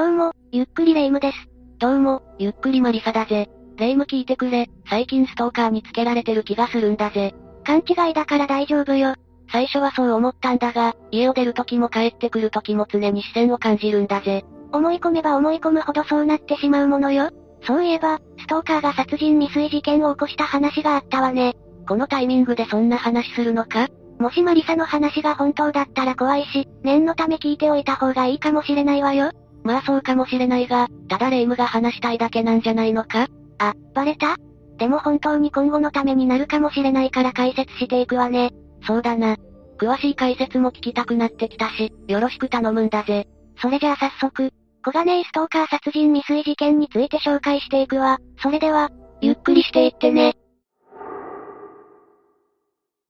どうも、ゆっくりレ夢ムです。どうも、ゆっくりマリサだぜ。レ夢ム聞いてくれ、最近ストーカーにつけられてる気がするんだぜ。勘違いだから大丈夫よ。最初はそう思ったんだが、家を出る時も帰ってくる時も常に視線を感じるんだぜ。思い込めば思い込むほどそうなってしまうものよ。そういえば、ストーカーが殺人未遂事件を起こした話があったわね。このタイミングでそんな話するのか？もしマリサの話が本当だったら怖いし、念のため聞いておいた方がいいかもしれないわよ。まあそうかもしれないが、ただレイムが話したいだけなんじゃないのか？あ、バレた？でも本当に今後のためになるかもしれないから解説していくわね。そうだな。詳しい解説も聞きたくなってきたし、よろしく頼むんだぜ。それじゃあ早速、小金井ストーカー殺人未遂事件について紹介していくわ。それでは、ゆっくりしていってね。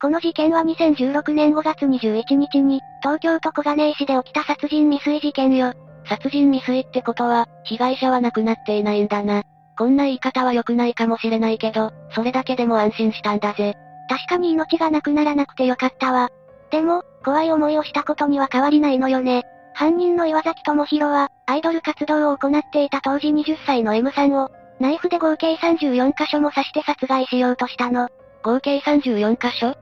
この事件は2016年5月21日に、東京都小金井市で起きた殺人未遂事件よ。殺人未遂ってことは、被害者は亡くなっていないんだな。こんな言い方は良くないかもしれないけど、それだけでも安心したんだぜ。確かに命がなくならなくてよかったわ。でも、怖い思いをしたことには変わりないのよね。犯人の岩崎智弘は、アイドル活動を行っていた当時20歳の M さんを、ナイフで合計34箇所も刺して殺害しようとしたの。合計34箇所？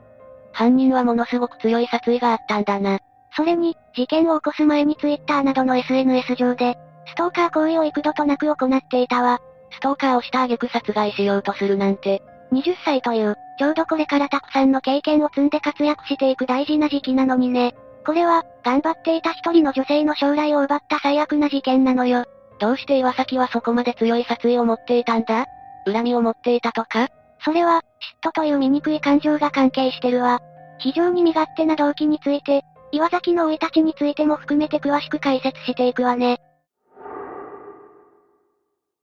犯人はものすごく強い殺意があったんだな。それに、事件を起こす前に Twitter などの SNS 上で、ストーカー行為を幾度となく行っていたわ。ストーカーをした挙句殺害しようとするなんて。20歳という、ちょうどこれからたくさんの経験を積んで活躍していく大事な時期なのにね。これは、頑張っていた一人の女性の将来を奪った最悪な事件なのよ。どうして岩崎はそこまで強い殺意を持っていたんだ？恨みを持っていたとか？それは、嫉妬という醜い感情が関係してるわ。非常に身勝手な動機について、岩崎の生い立ちについても含めて詳しく解説していくわね。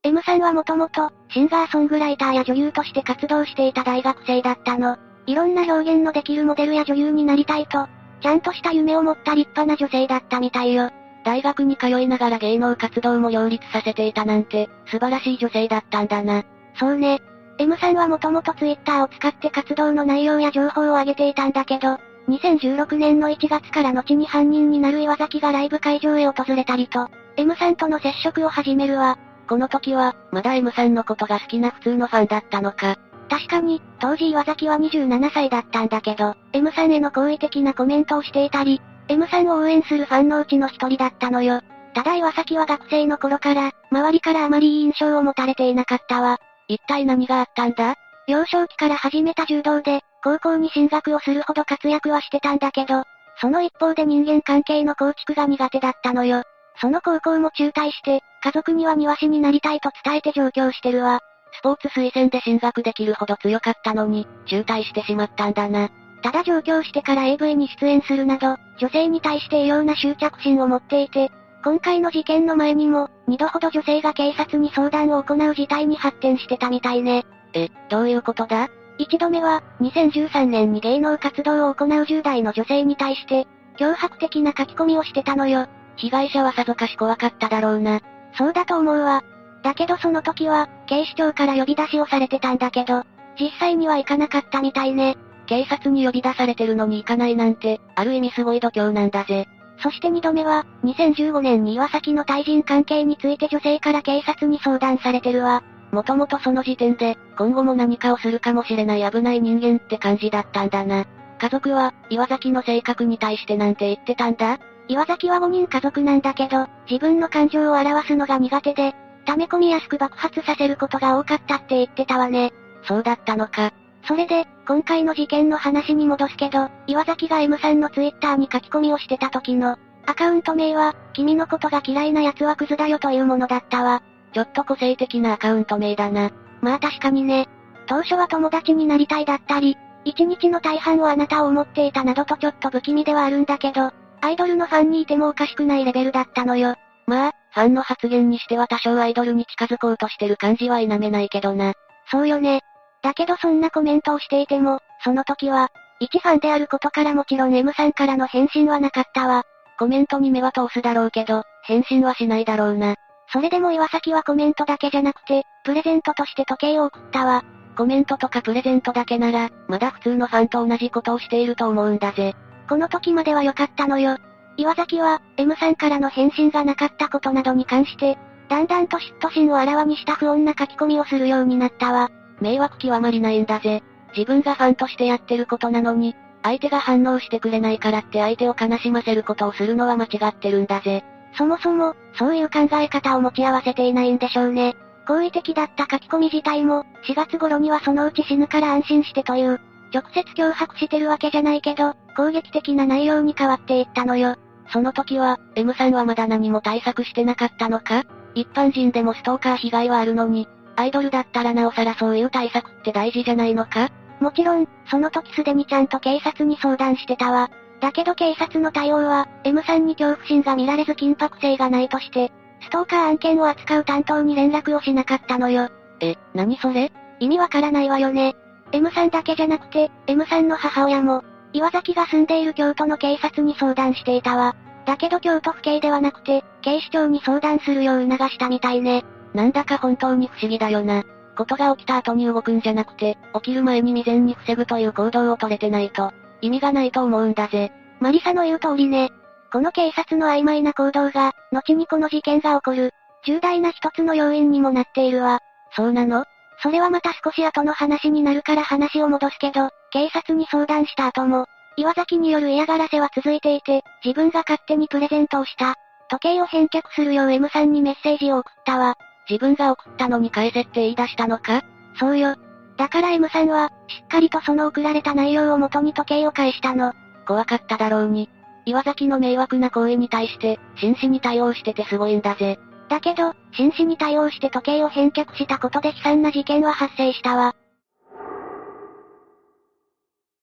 M さんはもともと、シンガーソングライターや女優として活動していた大学生だったの。いろんな表現のできるモデルや女優になりたいと、ちゃんとした夢を持った立派な女性だったみたいよ。大学に通いながら芸能活動も両立させていたなんて、素晴らしい女性だったんだな。そうね。M さんはもともと Twitter を使って活動の内容や情報を上げていたんだけど、2016年の1月から後に犯人になる岩崎がライブ会場へ訪れたりと、M さんとの接触を始めるわ。この時は、まだ M さんのことが好きな普通のファンだったのか。確かに、当時岩崎は27歳だったんだけど、M さんへの好意的なコメントをしていたり、M さんを応援するファンのうちの一人だったのよ。ただ岩崎は学生の頃から、周りからあまりいい印象を持たれていなかったわ。一体何があったんだ？幼少期から始めた柔道で、高校に進学をするほど活躍はしてたんだけど、その一方で人間関係の構築が苦手だったのよ。その高校も中退して、家族には庭師になりたいと伝えて上京してるわ。スポーツ推薦で進学できるほど強かったのに、中退してしまったんだな。ただ上京してから AV に出演するなど、女性に対して異様な執着心を持っていて、今回の事件の前にも、二度ほど女性が警察に相談を行う事態に発展してたみたいね。え、どういうことだ？一度目は、2013年に芸能活動を行う10代の女性に対して、脅迫的な書き込みをしてたのよ。被害者はさぞかし怖かっただろうな。そうだと思うわ。だけどその時は、警視庁から呼び出しをされてたんだけど、実際には行かなかったみたいね。警察に呼び出されてるのに行かないなんて、ある意味すごい度胸なんだぜ。そして二度目は、2015年に岩崎の対人関係について女性から警察に相談されてるわ。もともとその時点で、今後も何かをするかもしれない危ない人間って感じだったんだな。家族は、岩崎の性格に対してなんて言ってたんだ？岩崎は5人家族なんだけど、自分の感情を表すのが苦手で、溜め込みやすく爆発させることが多かったって言ってたわね。そうだったのか。それで、今回の事件の話に戻すけど、岩崎が M さんのツイッターに書き込みをしてた時の、アカウント名は、君のことが嫌いな奴はクズだよというものだったわ。ちょっと個性的なアカウント名だな。まあ確かにね。当初は友達になりたいだったり、一日の大半をあなたを思っていたなどとちょっと不気味ではあるんだけど、アイドルのファンにいてもおかしくないレベルだったのよ。まあ、ファンの発言にしては多少アイドルに近づこうとしてる感じは否めないけどな。そうよね。だけどそんなコメントをしていても、その時は、一ファンであることからもちろん M さんからの返信はなかったわ。コメントに目は通すだろうけど、返信はしないだろうな。それでも岩崎はコメントだけじゃなくて、プレゼントとして時計を送ったわ。コメントとかプレゼントだけなら、まだ普通のファンと同じことをしていると思うんだぜ。この時までは良かったのよ。岩崎は、M さんからの返信がなかったことなどに関して、だんだんと嫉妬心をあらわにした不穏な書き込みをするようになったわ。迷惑極まりないんだぜ。自分がファンとしてやってることなのに、相手が反応してくれないからって相手を悲しませることをするのは間違ってるんだぜ。そもそも、そういう考え方を持ち合わせていないんでしょうね。好意的だった書き込み自体も、4月頃にはそのうち死ぬから安心してという、直接脅迫してるわけじゃないけど、攻撃的な内容に変わっていったのよ。その時は、M さんはまだ何も対策してなかったのか？一般人でもストーカー被害はあるのに、アイドルだったらなおさらそういう対策って大事じゃないのか？もちろん、その時すでにちゃんと警察に相談してたわ。だけど警察の対応は、M さんに恐怖心が見られず緊迫性がないとして、ストーカー案件を扱う担当に連絡をしなかったのよ。え、何それ？意味わからないわよね。M さんだけじゃなくて、M さんの母親も、岩崎が住んでいる京都の警察に相談していたわ。だけど京都府警ではなくて、警視庁に相談するよう促したみたいね。なんだか本当に不思議だよな。ことが起きた後に動くんじゃなくて、起きる前に未然に防ぐという行動を取れてないと、意味がないと思うんだぜ。マリサの言う通りね。この警察の曖昧な行動が、後にこの事件が起こる、重大な一つの要因にもなっているわ。そうなの？それはまた少し後の話になるから話を戻すけど、警察に相談した後も、岩崎による嫌がらせは続いていて、自分が勝手にプレゼントをした。時計を返却するよう M さんにメッセージを送ったわ。自分が送ったのに返せって言い出したのか？そうよ。だから M さんは、しっかりとその送られた内容を元に時計を返したの。怖かっただろうに。岩崎の迷惑な行為に対して、真摯に対応しててすごいんだぜ。だけど、真摯に対応して時計を返却したことで悲惨な事件は発生したわ。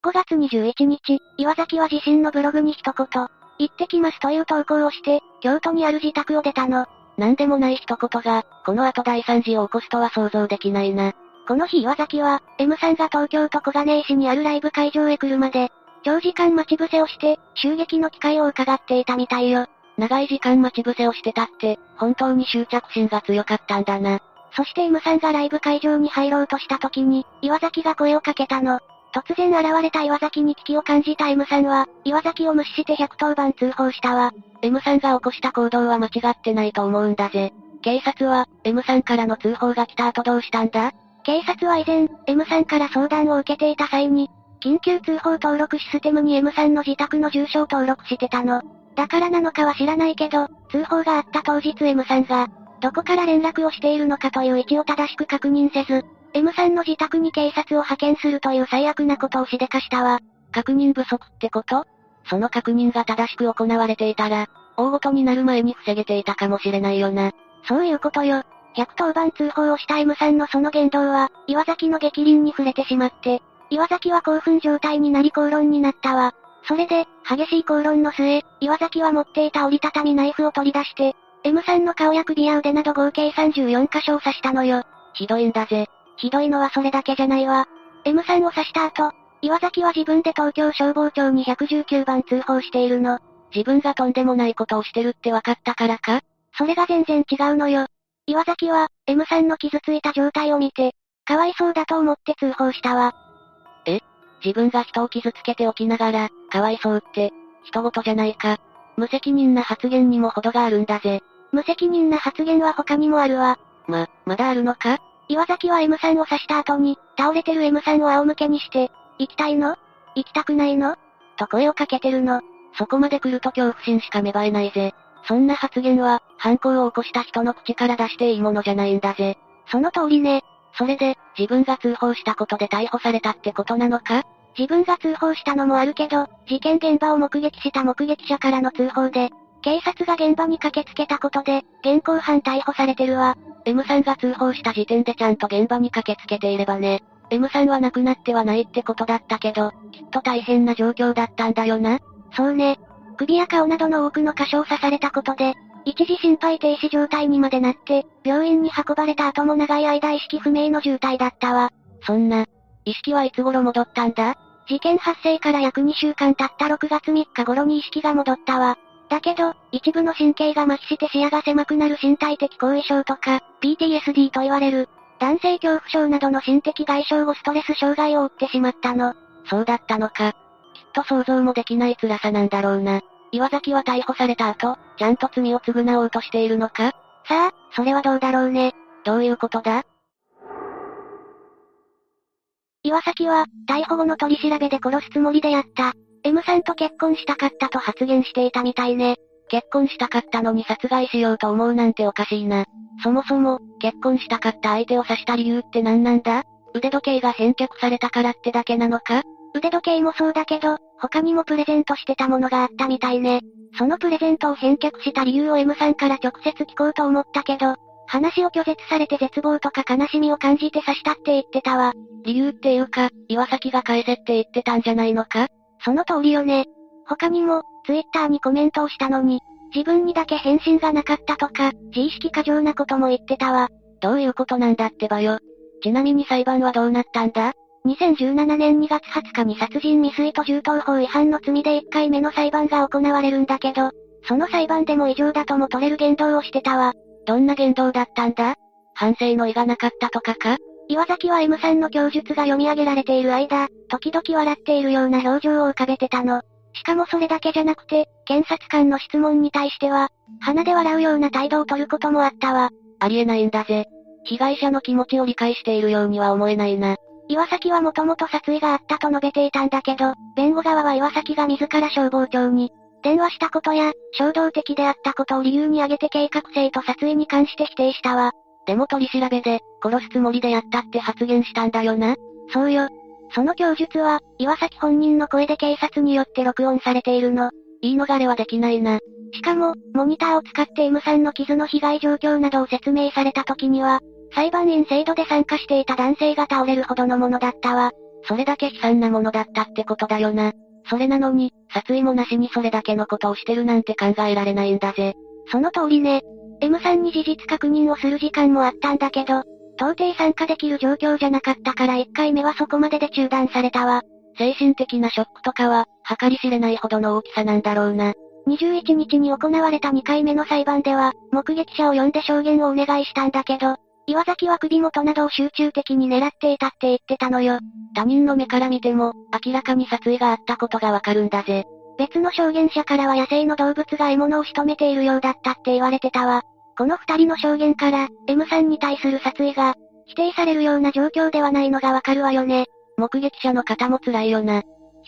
5月21日、岩崎は自身のブログに一言、行ってきますという投稿をして、京都にある自宅を出たの。なんでもない一言が、この後大惨事を起こすとは想像できないな。この日岩崎は、M さんが東京都小金井市にあるライブ会場へ来るまで、長時間待ち伏せをして、襲撃の機会を伺っていたみたいよ。長い時間待ち伏せをしてたって、本当に執着心が強かったんだな。そして M さんがライブ会場に入ろうとした時に、岩崎が声をかけたの。突然現れた岩崎に危機を感じた M さんは、岩崎を無視して110番通報したわ。M さんが起こした行動は間違ってないと思うんだぜ。警察は、M さんからの通報が来た後どうしたんだ？警察は以前、M さんから相談を受けていた際に、緊急通報登録システムに M さんの自宅の住所を登録してたの。だからなのかは知らないけど、通報があった当日 M さんが、どこから連絡をしているのかという位置を正しく確認せず、M さんの自宅に警察を派遣するという最悪なことをしでかしたわ。確認不足ってこと？その確認が正しく行われていたら、大ごとになる前に防げていたかもしれないよな。そういうことよ。110番通報をした M さんのその言動は、岩崎の激鱗に触れてしまって、岩崎は興奮状態になり口論になったわ。それで、激しい口論の末、岩崎は持っていた折りたたみナイフを取り出して、M さんの顔や首や腕など合計34箇所を刺したのよ。ひどいんだぜ。ひどいのはそれだけじゃないわ。M さんを刺した後、岩崎は自分で東京消防庁に119番通報しているの。自分がとんでもないことをしてるって分かったからか？それが全然違うのよ。岩崎は、M さんの傷ついた状態を見て、かわいそうだと思って通報したわ。え？自分が人を傷つけておきながら、かわいそうって、人事じゃないか。無責任な発言にも程があるんだぜ。無責任な発言は他にもあるわ。ま、まだあるのか？岩崎は M さんを刺した後に、倒れてる M さんを仰向けにして、行きたいの？行きたくないの？と声をかけてるの。そこまで来ると恐怖心しか芽生えないぜ。そんな発言は、犯行を起こした人の口から出していいものじゃないんだぜ。その通りね。それで、自分が通報したことで逮捕されたってことなのか？自分が通報したのもあるけど、事件現場を目撃した目撃者からの通報で、警察が現場に駆けつけたことで、現行犯逮捕されてるわ。M さんが通報した時点でちゃんと現場に駆けつけていればね。M さんは亡くなってはないってことだったけど、きっと大変な状況だったんだよな。そうね。首や顔などの多くの箇所を刺されたことで、一時心肺停止状態にまでなって、病院に運ばれた後も長い間意識不明の重体だったわ。そんな、意識はいつ頃戻ったんだ？事件発生から約2週間経った6月3日頃に意識が戻ったわ。だけど、一部の神経が麻痺して視野が狭くなる身体的後遺症とか、PTSD と言われる、男性恐怖症などの心的外傷後ストレス障害を負ってしまったの。そうだったのか。と想像もできない辛さなんだろうな。岩崎は逮捕された後、ちゃんと罪を償おうとしているのか？さあ、それはどうだろうね。どういうことだ？岩崎は、逮捕後の取り調べで殺すつもりでやった。M さんと結婚したかったと発言していたみたいね。結婚したかったのに殺害しようと思うなんておかしいな。そもそも、結婚したかった相手を刺した理由って何なんだ？腕時計が返却されたからってだけなのか？腕時計もそうだけど、他にもプレゼントしてたものがあったみたいね。そのプレゼントを返却した理由を M さんから直接聞こうと思ったけど、話を拒絶されて絶望とか悲しみを感じて刺したって言ってたわ。理由っていうか、岩崎が返せって言ってたんじゃないのか？その通りよね。他にも、ツイッターにコメントをしたのに、自分にだけ返信がなかったとか、自意識過剰なことも言ってたわ。どういうことなんだってばよ。ちなみに裁判はどうなったんだ？2017年2月20日に殺人未遂と銃刀法違反の罪で1回目の裁判が行われるんだけど、その裁判でも異常だとも取れる言動をしてたわ。どんな言動だったんだ？反省の意がなかったとかか？岩崎は M さんの供述が読み上げられている間、時々笑っているような表情を浮かべてたの。しかもそれだけじゃなくて、検察官の質問に対しては、鼻で笑うような態度を取ることもあったわ。ありえないんだぜ。被害者の気持ちを理解しているようには思えないな。岩崎はもともと殺意があったと述べていたんだけど、弁護側は岩崎が自ら消防庁に、電話したことや、衝動的であったことを理由に挙げて計画性と殺意に関して否定したわ。でも取り調べで、殺すつもりでやったって発言したんだよな。そうよ。その供述は、岩崎本人の声で警察によって録音されているの。言い逃れはできないな。しかも、モニターを使って M さんの傷の被害状況などを説明された時には、裁判員制度で参加していた男性が倒れるほどのものだったわ。それだけ悲惨なものだったってことだよな。それなのに、殺意もなしにそれだけのことをしてるなんて考えられないんだぜ。その通りね。M さんに事実確認をする時間もあったんだけど、到底参加できる状況じゃなかったから1回目はそこまでで中断されたわ。精神的なショックとかは、計り知れないほどの大きさなんだろうな。21日に行われた2回目の裁判では、目撃者を呼んで証言をお願いしたんだけど、岩崎は首元などを集中的に狙っていたって言ってたのよ。他人の目から見ても、明らかに殺意があったことがわかるんだぜ。別の証言者からは野生の動物が獲物を仕留めているようだったって言われてたわ。この二人の証言から、M さんに対する殺意が、否定されるような状況ではないのがわかるわよね。目撃者の方も辛いよな。悲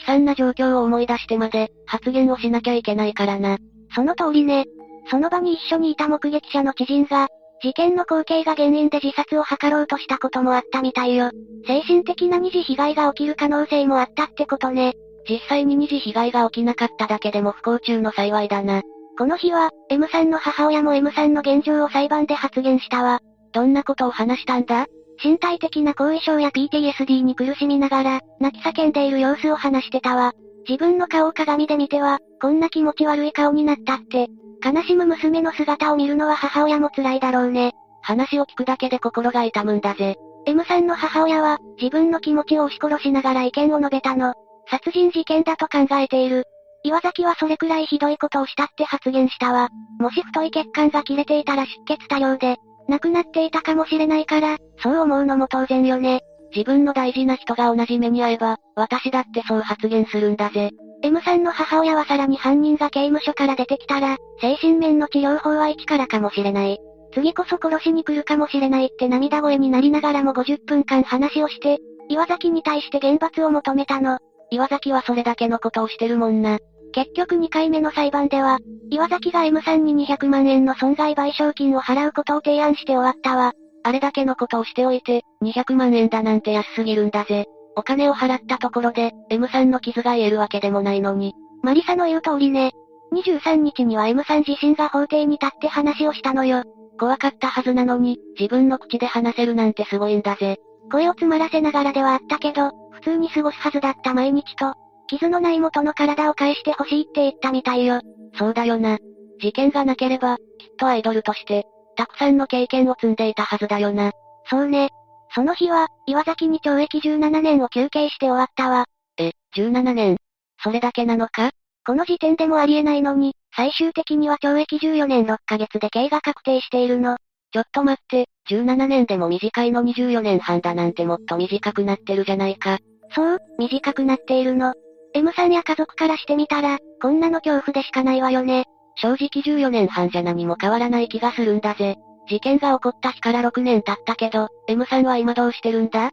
惨な状況を思い出してまで、発言をしなきゃいけないからな。その通りね。その場に一緒にいた目撃者の知人が、事件の光景が原因で自殺を図ろうとしたこともあったみたいよ。精神的な二次被害が起きる可能性もあったってことね。実際に二次被害が起きなかっただけでも不幸中の幸いだな。この日は、M さんの母親も M さんの現状を裁判で発言したわ。どんなことを話したんだ？身体的な後遺症や PTSD に苦しみながら、泣き叫んでいる様子を話してたわ。自分の顔を鏡で見ては、こんな気持ち悪い顔になったって、悲しむ娘の姿を見るのは母親も辛いだろうね。話を聞くだけで心が痛むんだぜ。M さんの母親は、自分の気持ちを押し殺しながら意見を述べたの。殺人事件だと考えている。岩崎はそれくらいひどいことをしたって発言したわ。もし太い血管が切れていたら出血多量で、亡くなっていたかもしれないから、そう思うのも当然よね。自分の大事な人が同じ目に遭えば、私だってそう発言するんだぜ。M さんの母親はさらに犯人が刑務所から出てきたら、精神面の治療法は一からかもしれない。次こそ殺しに来るかもしれないって涙声になりながらも50分間話をして、岩崎に対して厳罰を求めたの。岩崎はそれだけのことをしてるもんな。結局2回目の裁判では、岩崎が M さんに200万円の損害賠償金を払うことを提案して終わったわ。あれだけのことをしておいて、200万円だなんて安すぎるんだぜ。お金を払ったところで、M さんの傷が癒えるわけでもないのに。マリサの言う通りね。23日には M さん自身が法廷に立って話をしたのよ。怖かったはずなのに、自分の口で話せるなんてすごいんだぜ。声を詰まらせながらではあったけど、普通に過ごすはずだった毎日と、傷のない元の体を返してほしいって言ったみたいよ。そうだよな。事件がなければ、きっとアイドルとして、たくさんの経験を積んでいたはずだよな。そうね。その日は、岩崎に懲役17年を求刑して終わったわ。え、17年？それだけなのか？この時点でもありえないのに、最終的には懲役14年6ヶ月で刑が確定しているの。ちょっと待って、17年でも短いの24年半だなんてもっと短くなってるじゃないか。そう、短くなっているの。M さんや家族からしてみたら、こんなの恐怖でしかないわよね。正直14年半じゃ何も変わらない気がするんだぜ。事件が起こった日から6年経ったけど、M さんは今どうしてるんだ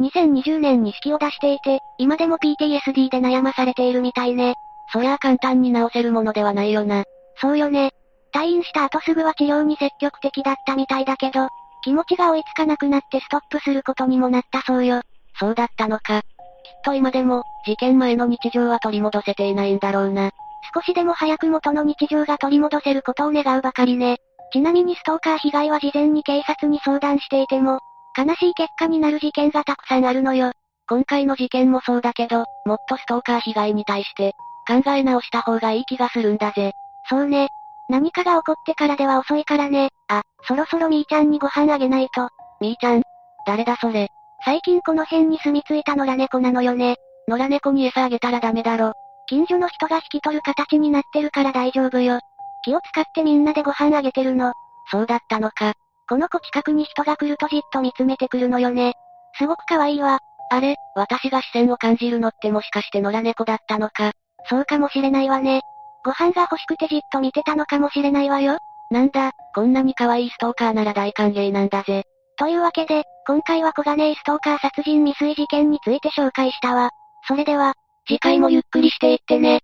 ？2020年に式を出していて、今でも PTSD で悩まされているみたいね。そりゃあ簡単に治せるものではないよな。そうよね。退院した後すぐは治療に積極的だったみたいだけど、気持ちが追いつかなくなってストップすることにもなったそうよ。そうだったのか。きっと今でも、事件前の日常は取り戻せていないんだろうな。少しでも早く元の日常が取り戻せることを願うばかりね。ちなみにストーカー被害は事前に警察に相談していても、悲しい結果になる事件がたくさんあるのよ。今回の事件もそうだけど、もっとストーカー被害に対して、考え直した方がいい気がするんだぜ。そうね。何かが起こってからでは遅いからね。あ、そろそろみーちゃんにご飯あげないと。みーちゃん誰だそれ？最近この辺に住み着いた野良猫なのよね。野良猫に餌あげたらダメだろ。近所の人が引き取る形になってるから大丈夫よ。気を使ってみんなでご飯あげてるの。そうだったのか。この子近くに人が来るとじっと見つめてくるのよね。すごく可愛いわ。あれ、私が視線を感じるのってもしかして野良猫だったのか。そうかもしれないわね。ご飯が欲しくてじっと見てたのかもしれないわよ。なんだ、こんなに可愛いストーカーなら大歓迎なんだぜ。というわけで、今回は小金井ストーカー殺人未遂事件について紹介したわ。それでは、次回もゆっくりしていってね。